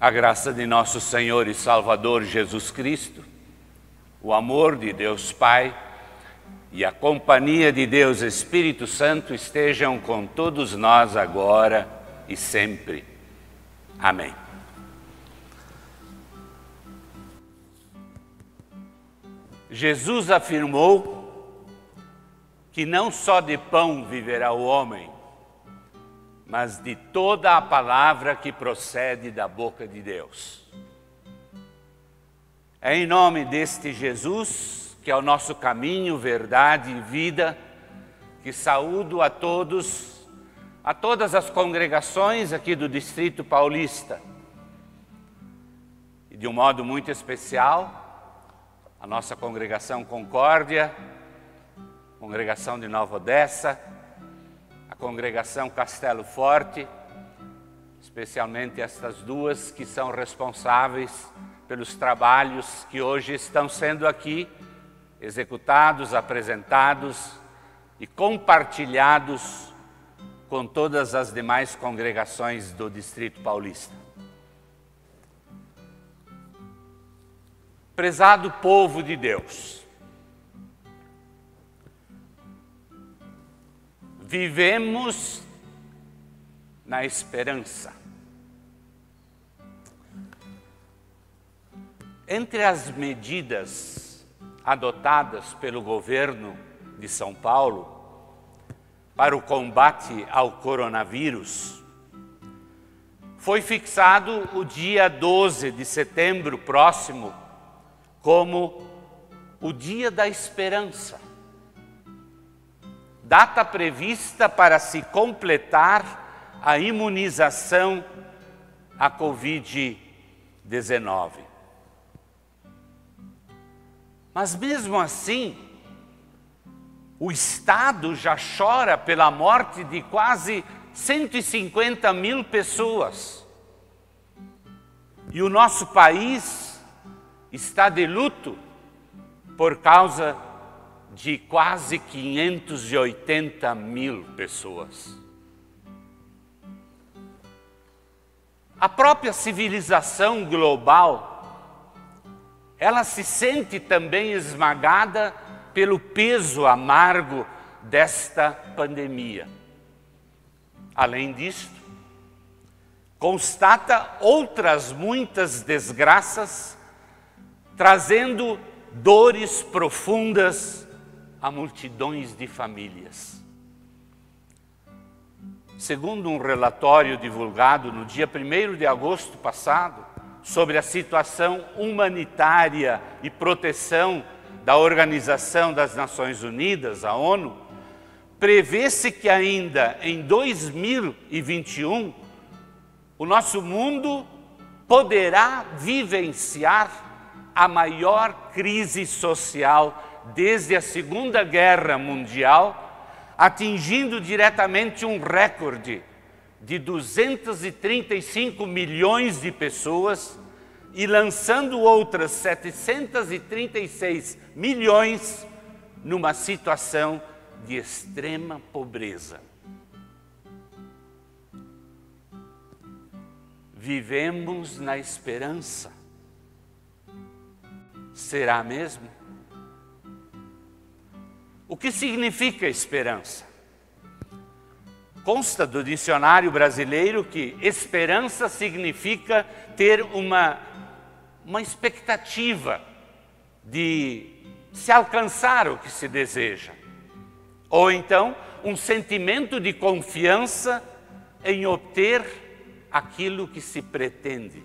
A graça de nosso Senhor e Salvador Jesus Cristo, o amor de Deus Pai e a companhia de Deus Espírito Santo estejam com todos nós agora e sempre. Amém. Jesus afirmou que não só de pão viverá o homem, mas de toda a palavra que procede da boca de Deus. É em nome deste Jesus, que é o nosso caminho, verdade e vida, que saúdo a todos, a todas as congregações aqui do Distrito Paulista. E de um modo muito especial, a nossa congregação Concórdia, congregação de Nova Odessa, congregação Castelo Forte, especialmente estas duas que são responsáveis pelos trabalhos que hoje estão sendo aqui executados, apresentados e compartilhados com todas as demais congregações do Distrito Paulista. Prezado povo de Deus, vivemos na esperança. Entre as medidas adotadas pelo governo de São Paulo para o combate ao coronavírus, foi fixado o dia 12 de setembro próximo como o Dia da Esperança data prevista para se completar a imunização à Covid-19. Mas mesmo assim, o Estado já chora pela morte de quase 150 mil pessoas. E o nosso país está de luto por causa de quase 580 mil pessoas. A própria civilização global, ela se sente também esmagada pelo peso amargo desta pandemia. Além disto, constata outras muitas desgraças, trazendo dores profundas a multidões de famílias. Segundo um relatório divulgado no dia 1 de agosto passado, sobre a situação humanitária e proteção da Organização das Nações Unidas, a ONU, prevê-se que ainda em 2021 o nosso mundo poderá vivenciar a maior crise social desde a Segunda Guerra Mundial, atingindo diretamente um recorde de 235 milhões de pessoas e lançando outras 736 milhões numa situação de extrema pobreza. Vivemos na esperança. Será mesmo? O que significa esperança? Consta do dicionário brasileiro que esperança significa ter uma, uma expectativa de se alcançar o que se deseja. Ou então, um sentimento de confiança em obter aquilo que se pretende.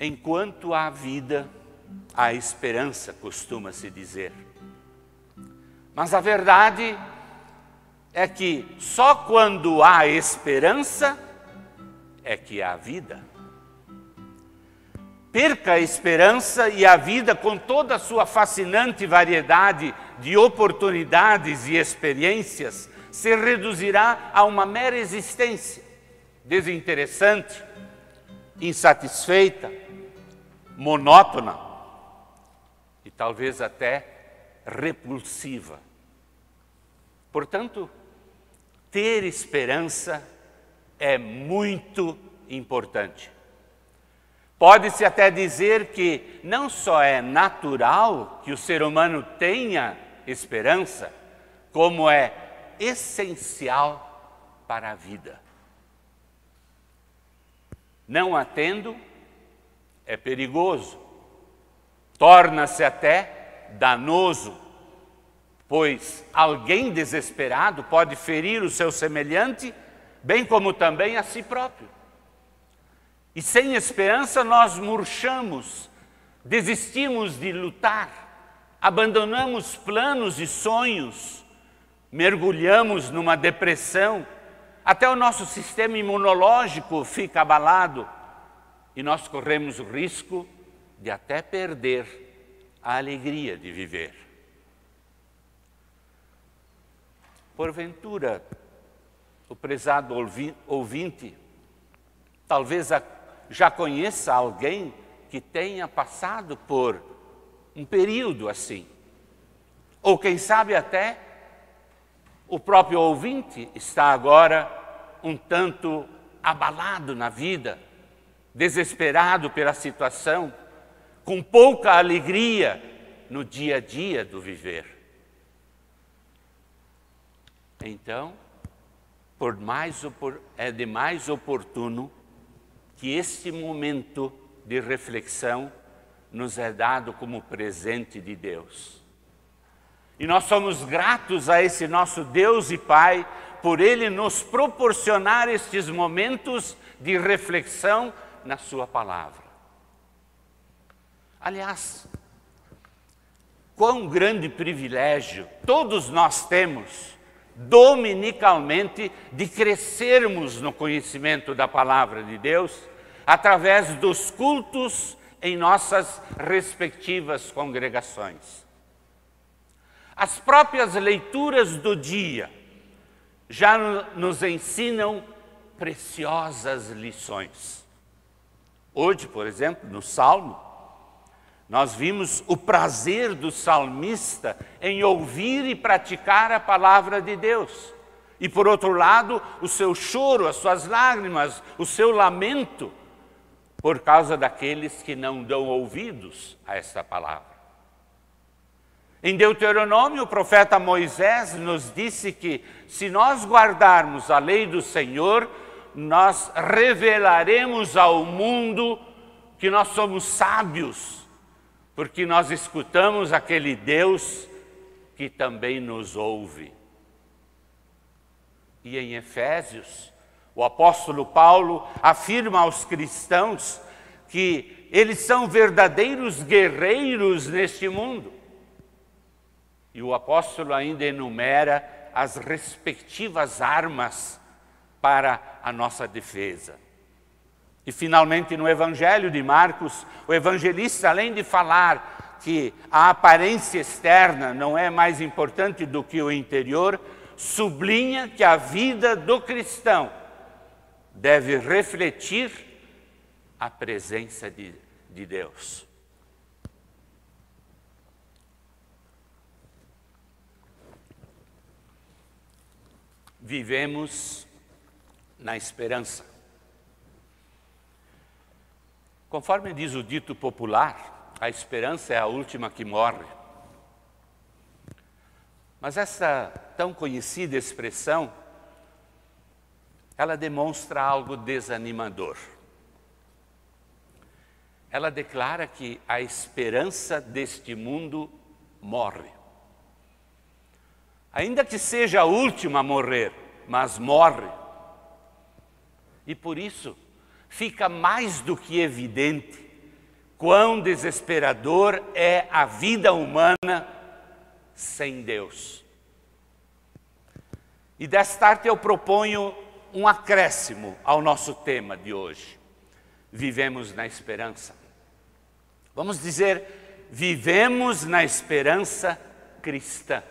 Enquanto há vida, a esperança, costuma-se dizer. Mas a verdade é que só quando há esperança é que há vida. Perca a esperança e a vida, com toda a sua fascinante variedade de oportunidades e experiências, se reduzirá a uma mera existência desinteressante, insatisfeita, monótona talvez até repulsiva. Portanto, ter esperança é muito importante. Pode-se até dizer que não só é natural que o ser humano tenha esperança, como é essencial para a vida. Não a tendo, é perigoso, torna-se até danoso, pois alguém desesperado pode ferir o seu semelhante, bem como também a si próprio. E sem esperança nós murchamos, desistimos de lutar, abandonamos planos e sonhos, mergulhamos numa depressão, até o nosso sistema imunológico fica abalado e nós corremos o risco de até perder a alegria de viver. Porventura, o prezado ouvinte, talvez já conheça alguém que tenha passado por um período assim. Ou quem sabe até o próprio ouvinte está agora um tanto abalado na vida, desesperado pela situação, com pouca alegria no dia a dia do viver. Então, por mais, é de mais oportuno que este momento de reflexão nos é dado como presente de Deus. E nós somos gratos a esse nosso Deus e Pai por Ele nos proporcionar estes momentos de reflexão na Sua palavra. Aliás, quão grande privilégio todos nós temos dominicalmente de crescermos no conhecimento da palavra de Deus através dos cultos em nossas respectivas congregações. As próprias leituras do dia já nos ensinam preciosas lições. Hoje, por exemplo, no Salmo, nós vimos o prazer do salmista em ouvir e praticar a palavra de Deus. E por outro lado, o seu choro, as suas lágrimas, o seu lamento por causa daqueles que não dão ouvidos a esta palavra. Em Deuteronômio, o profeta Moisés nos disse que se nós guardarmos a lei do Senhor, nós revelaremos ao mundo que nós somos sábios porque nós escutamos aquele Deus que também nos ouve. E em Efésios, o apóstolo Paulo afirma aos cristãos que eles são verdadeiros guerreiros neste mundo. E o apóstolo ainda enumera as respectivas armas para a nossa defesa. E finalmente no Evangelho de Marcos, o evangelista, além de falar que a aparência externa não é mais importante do que o interior, sublinha que a vida do cristão deve refletir a presença de, de Deus. Vivemos na esperança. Conforme diz o dito popular, a esperança é a última que morre. Mas essa tão conhecida expressão, ela demonstra algo desanimador. Ela declara que a esperança deste mundo morre. Ainda que seja a última a morrer, mas morre. E por isso, fica mais do que evidente quão desesperador é a vida humana sem Deus. E desta tarde eu proponho um acréscimo ao nosso tema de hoje. Vivemos na esperança. Vamos dizer, vivemos na esperança cristã.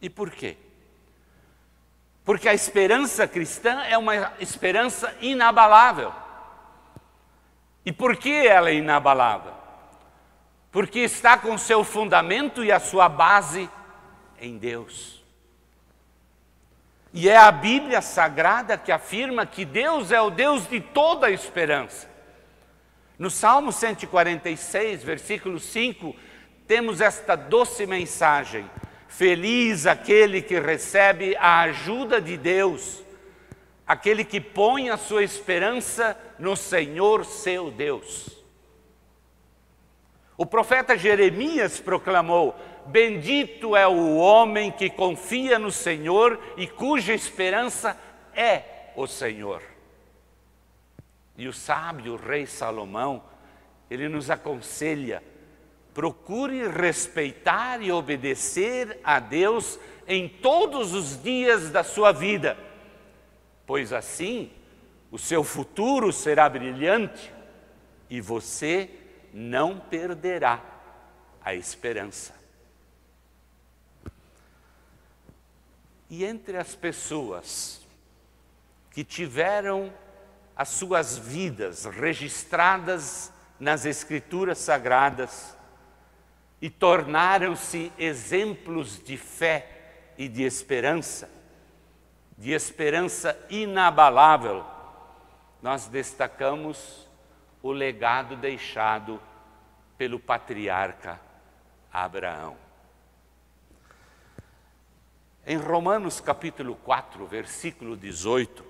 E por quê? Porque a esperança cristã é uma esperança inabalável. E por que ela é inabalável? Porque está com seu fundamento e a sua base em Deus. E é a Bíblia Sagrada que afirma que Deus é o Deus de toda a esperança. No Salmo 146, versículo 5, temos esta doce mensagem: Feliz aquele que recebe a ajuda de Deus, aquele que põe a sua esperança no Senhor seu Deus. O profeta Jeremias proclamou: Bendito é o homem que confia no Senhor e cuja esperança é o Senhor. E o sábio rei Salomão, ele nos aconselha: procure respeitar e obedecer a Deus em todos os dias da sua vida, pois assim o seu futuro será brilhante e você não perderá a esperança. E entre as pessoas que tiveram as suas vidas registradas nas Escrituras Sagradas e tornaram-se exemplos de fé e de esperança, de esperança inabalável, nós destacamos o legado deixado pelo patriarca Abraão. Em Romanos capítulo 4, versículo 18,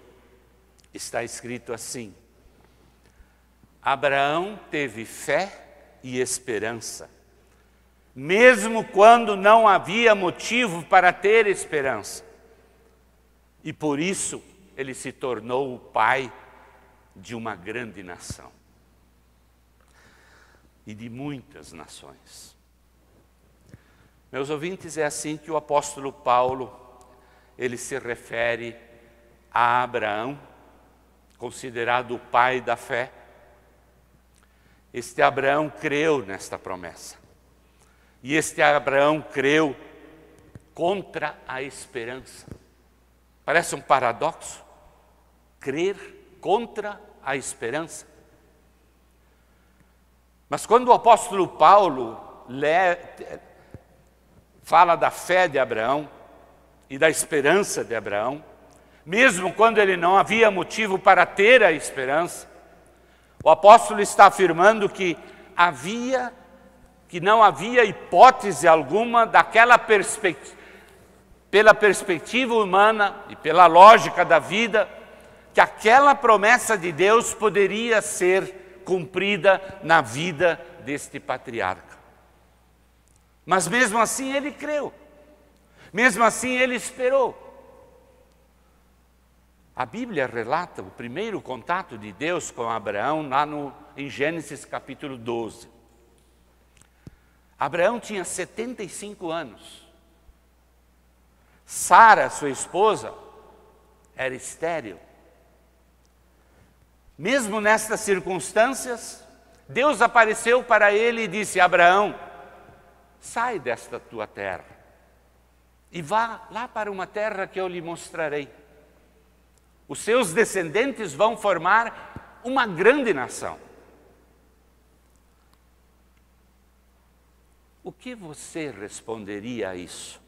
está escrito assim: Abraão teve fé e esperança, mesmo quando não havia motivo para ter esperança. E por isso ele se tornou o pai de uma grande nação e de muitas nações. Meus ouvintes, é assim que o apóstolo Paulo ele se refere a Abraão, considerado o pai da fé. Este Abraão creu nesta promessa. E este Abraão creu contra a esperança. Parece um paradoxo. Crer contra a esperança. Mas quando o apóstolo Paulo fala da fé de Abraão e da esperança de Abraão, mesmo quando ele não havia motivo para ter a esperança, o apóstolo está afirmando que havia que não havia hipótese alguma daquela perspectiva pela perspectiva humana e pela lógica da vida, que aquela promessa de Deus poderia ser cumprida na vida deste patriarca. Mas mesmo assim ele creu, mesmo assim ele esperou. A Bíblia relata o primeiro contato de Deus com Abraão lá no, em Gênesis capítulo 12. Abraão tinha 75 anos. Sara, sua esposa, era estéril. Mesmo nestas circunstâncias, Deus apareceu para ele e disse: Abraão, sai desta tua terra e vá lá para uma terra que eu lhe mostrarei. Os seus descendentes vão formar uma grande nação. O que você responderia a isso?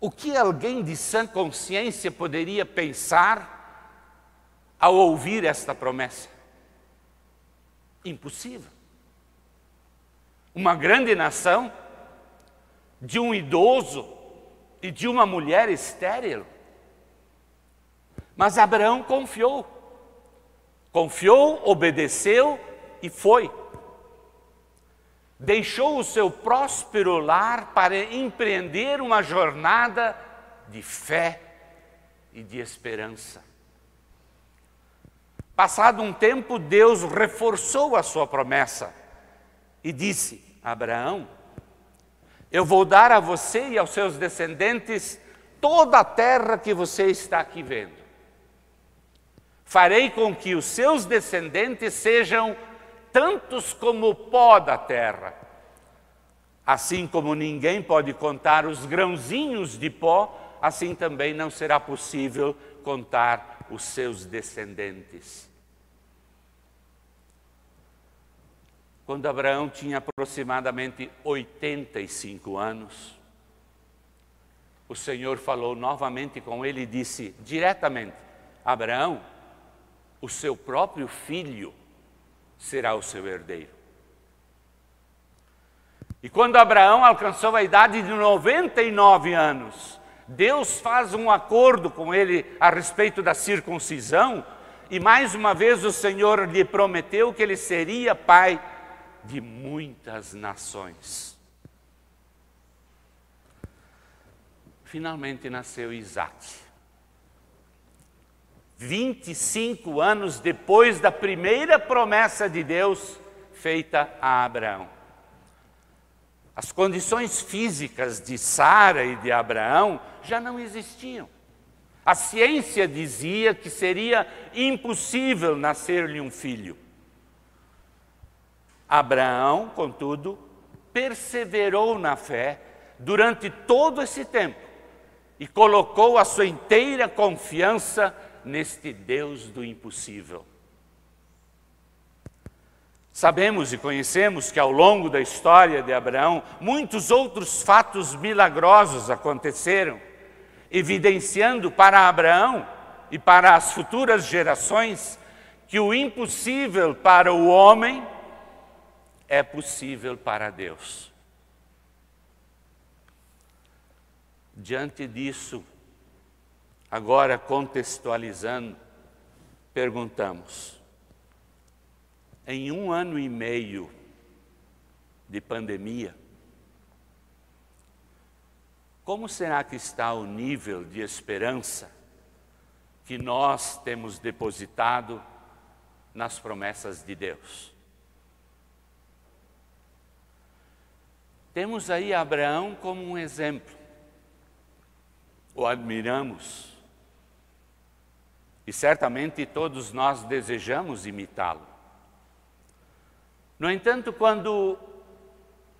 O que alguém de sã consciência poderia pensar ao ouvir esta promessa? Impossível uma grande nação, de um idoso e de uma mulher estéril. Mas Abraão confiou, confiou, obedeceu e foi. Deixou o seu próspero lar para empreender uma jornada de fé e de esperança. Passado um tempo, Deus reforçou a sua promessa e disse: Abraão, eu vou dar a você e aos seus descendentes toda a terra que você está aqui vendo. Farei com que os seus descendentes sejam tantos como o pó da terra. Assim como ninguém pode contar os grãozinhos de pó, assim também não será possível contar os seus descendentes. quando Abraão tinha aproximadamente 85 anos, o Senhor falou novamente com ele e disse diretamente: Abraão, o seu próprio filho será o seu herdeiro. E quando Abraão alcançou a idade de 99 anos, Deus faz um acordo com ele a respeito da circuncisão, e mais uma vez o Senhor lhe prometeu que ele seria pai de muitas nações. Finalmente nasceu Isaac. 25 anos depois da primeira promessa de Deus feita a Abraão. As condições físicas de Sara e de Abraão já não existiam. A ciência dizia que seria impossível nascer-lhe um filho. Abraão, contudo, perseverou na fé durante todo esse tempo e colocou a sua inteira confiança neste Deus do impossível. Sabemos e conhecemos que ao longo da história de Abraão, muitos outros fatos milagrosos aconteceram, evidenciando para Abraão e para as futuras gerações que o impossível para o homem é possível para Deus. Diante disso, agora contextualizando, perguntamos: em um ano e meio de pandemia, como será que está o nível de esperança que nós temos depositado nas promessas de Deus? Temos aí Abraão como um exemplo. O admiramos. E certamente todos nós desejamos imitá-lo. No entanto, quando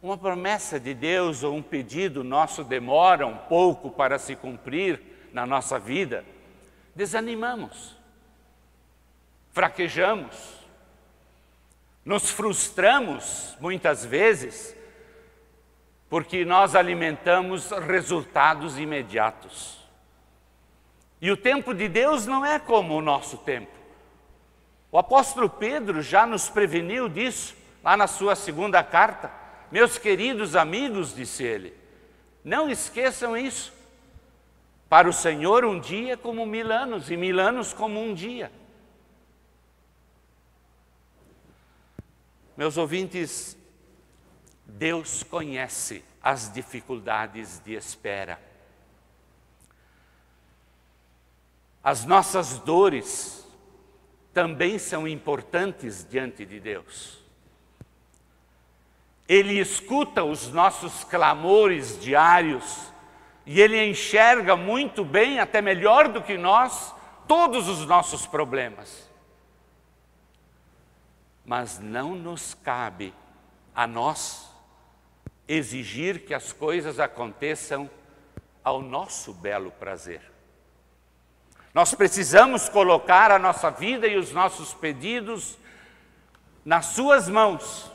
uma promessa de Deus ou um pedido nosso demora um pouco para se cumprir na nossa vida, desanimamos, fraquejamos, nos frustramos muitas vezes porque nós alimentamos resultados imediatos. E o tempo de Deus não é como o nosso tempo. O apóstolo Pedro já nos preveniu disso, lá na sua segunda carta. Meus queridos amigos, disse ele, não esqueçam isso. Para o Senhor, um dia como mil anos, e mil anos como um dia. Meus ouvintes, Deus conhece as dificuldades de espera. As nossas dores também são importantes diante de Deus. Ele escuta os nossos clamores diários e ele enxerga muito bem, até melhor do que nós, todos os nossos problemas. Mas não nos cabe a nós exigir que as coisas aconteçam ao nosso belo prazer. Nós precisamos colocar a nossa vida e os nossos pedidos nas Suas mãos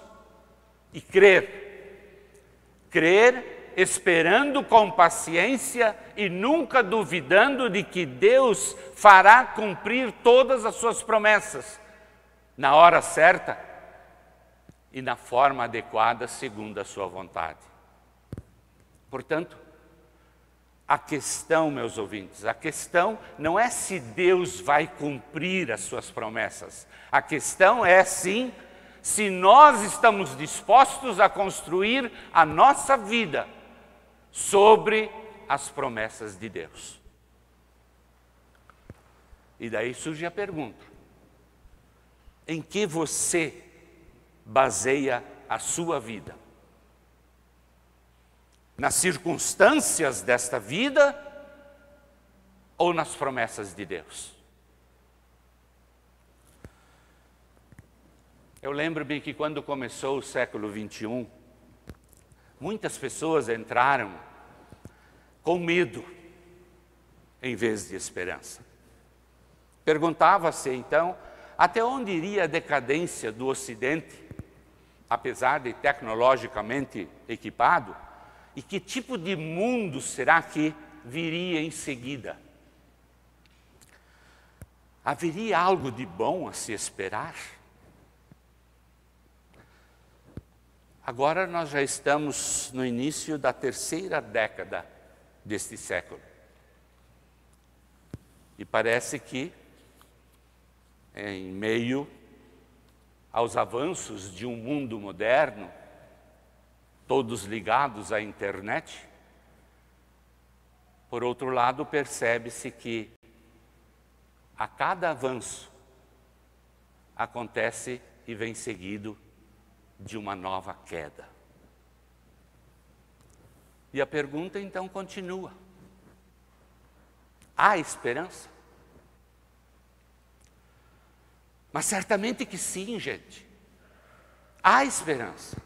e crer. Crer esperando com paciência e nunca duvidando de que Deus fará cumprir todas as Suas promessas na hora certa e na forma adequada segundo a sua vontade. Portanto, a questão, meus ouvintes, a questão não é se Deus vai cumprir as suas promessas. A questão é sim se nós estamos dispostos a construir a nossa vida sobre as promessas de Deus. E daí surge a pergunta: em que você baseia a sua vida. Nas circunstâncias desta vida ou nas promessas de Deus? Eu lembro-me que quando começou o século 21, muitas pessoas entraram com medo em vez de esperança. Perguntava-se então até onde iria a decadência do Ocidente apesar de tecnologicamente equipado, e que tipo de mundo será que viria em seguida. Haveria algo de bom a se esperar? Agora nós já estamos no início da terceira década deste século. E parece que, em meio aos avanços de um mundo moderno, todos ligados à internet, por outro lado, percebe-se que a cada avanço acontece e vem seguido de uma nova queda. E a pergunta então continua: há esperança? Mas certamente que sim, gente. Há esperança.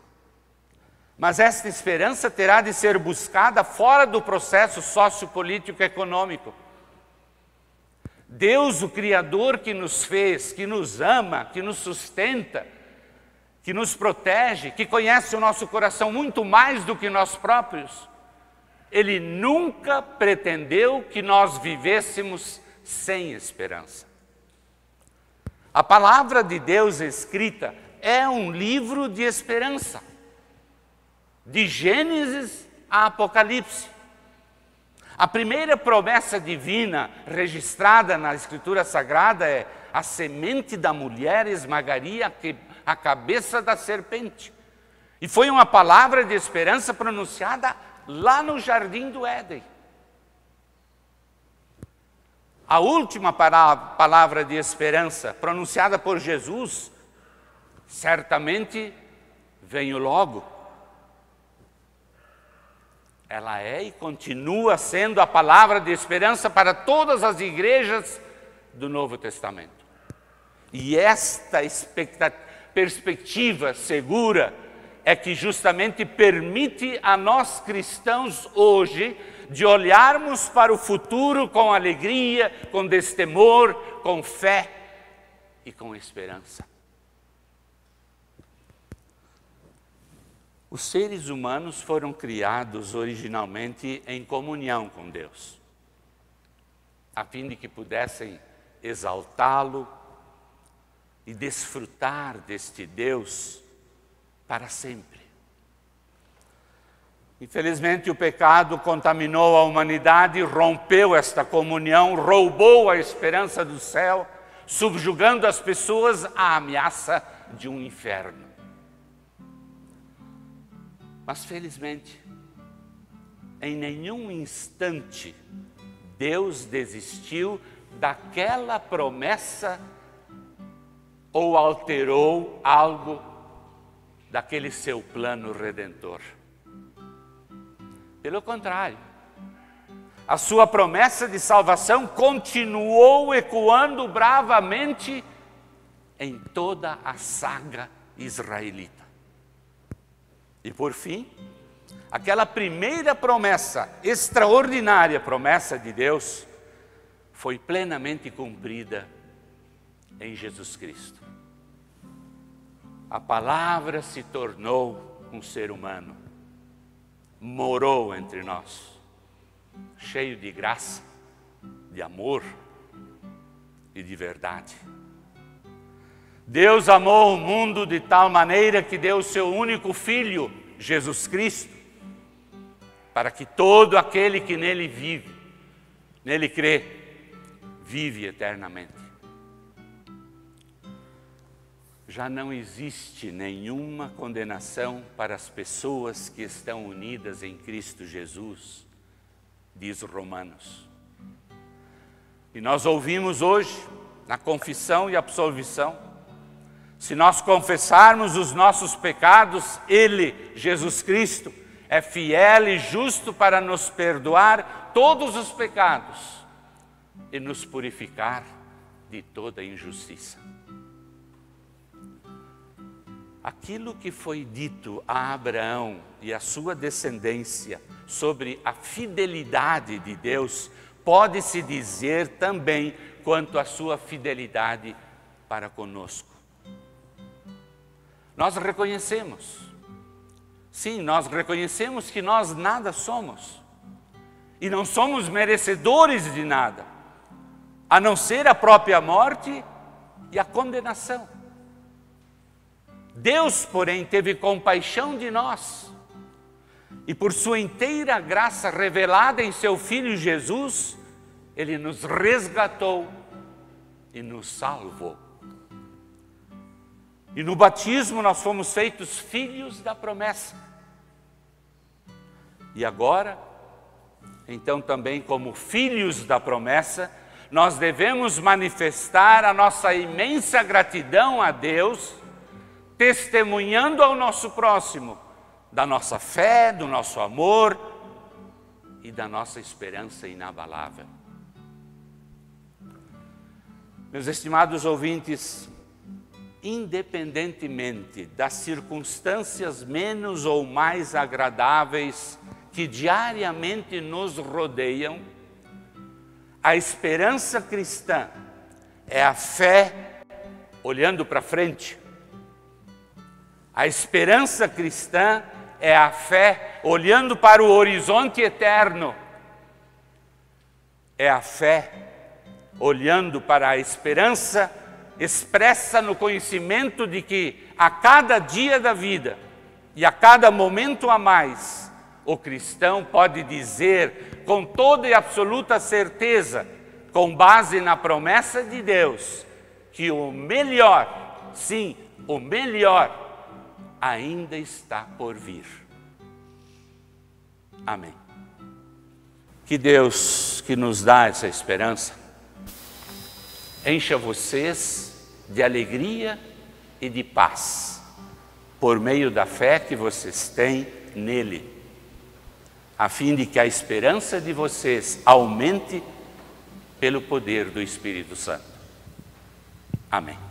Mas esta esperança terá de ser buscada fora do processo sociopolítico econômico. Deus, o Criador que nos fez, que nos ama, que nos sustenta, que nos protege, que conhece o nosso coração muito mais do que nós próprios, Ele nunca pretendeu que nós vivêssemos sem esperança. A palavra de Deus escrita é um livro de esperança, de Gênesis a Apocalipse. A primeira promessa divina registrada na Escritura Sagrada é: a semente da mulher esmagaria a cabeça da serpente. E foi uma palavra de esperança pronunciada lá no jardim do Éden. A última palavra de esperança pronunciada por Jesus, certamente veio logo. Ela é e continua sendo a palavra de esperança para todas as igrejas do Novo Testamento. E esta perspectiva segura é que justamente permite a nós cristãos hoje de olharmos para o futuro com alegria, com destemor, com fé e com esperança. Os seres humanos foram criados originalmente em comunhão com Deus, a fim de que pudessem exaltá-lo, e desfrutar deste Deus para sempre. Infelizmente, o pecado contaminou a humanidade, rompeu esta comunhão, roubou a esperança do céu, subjugando as pessoas à ameaça de um inferno. Mas, felizmente, em nenhum instante Deus desistiu daquela promessa ou alterou algo daquele seu plano redentor. Pelo contrário, a sua promessa de salvação continuou ecoando bravamente em toda a saga israelita. E por fim, aquela primeira promessa, extraordinária promessa de Deus, foi plenamente cumprida em Jesus Cristo. A palavra se tornou um ser humano, morou entre nós, cheio de graça, de amor e de verdade. Deus amou o mundo de tal maneira que deu o seu único filho, Jesus Cristo, para que todo aquele que nele vive, nele crê, vive eternamente já não existe nenhuma condenação para as pessoas que estão unidas em Cristo Jesus, diz Romanos. E nós ouvimos hoje, na confissão e absolvição, se nós confessarmos os nossos pecados, Ele, Jesus Cristo, é fiel e justo para nos perdoar todos os pecados e nos purificar de toda injustiça. Aquilo que foi dito a Abraão e a sua descendência sobre a fidelidade de Deus, pode-se dizer também quanto à sua fidelidade para conosco. Nós reconhecemos, sim, nós reconhecemos que nós nada somos e não somos merecedores de nada, a não ser a própria morte e a condenação. Deus, porém, teve compaixão de nós e, por sua inteira graça revelada em seu Filho Jesus, ele nos resgatou e nos salvou. E no batismo nós fomos feitos filhos da promessa. E agora, então também como filhos da promessa, nós devemos manifestar a nossa imensa gratidão a Deus, testemunhando ao nosso próximo da nossa fé, do nosso amor e da nossa esperança inabalável. Meus estimados ouvintes, independentemente das circunstâncias menos ou mais agradáveis que diariamente nos rodeiam, a esperança cristã é a fé olhando para frente. A esperança cristã é a fé olhando para o horizonte eterno. É a fé olhando para a esperança expressa no conhecimento de que a cada dia da vida e a cada momento a mais, o cristão pode dizer com toda e absoluta certeza, com base na promessa de Deus, que o melhor, sim, o melhor, ainda está por vir. Amém. Que Deus que nos dá essa esperança, encha vocês de alegria e de paz, por meio da fé que vocês têm nele, a fim de que a esperança de vocês aumente pelo poder do Espírito Santo. Amém.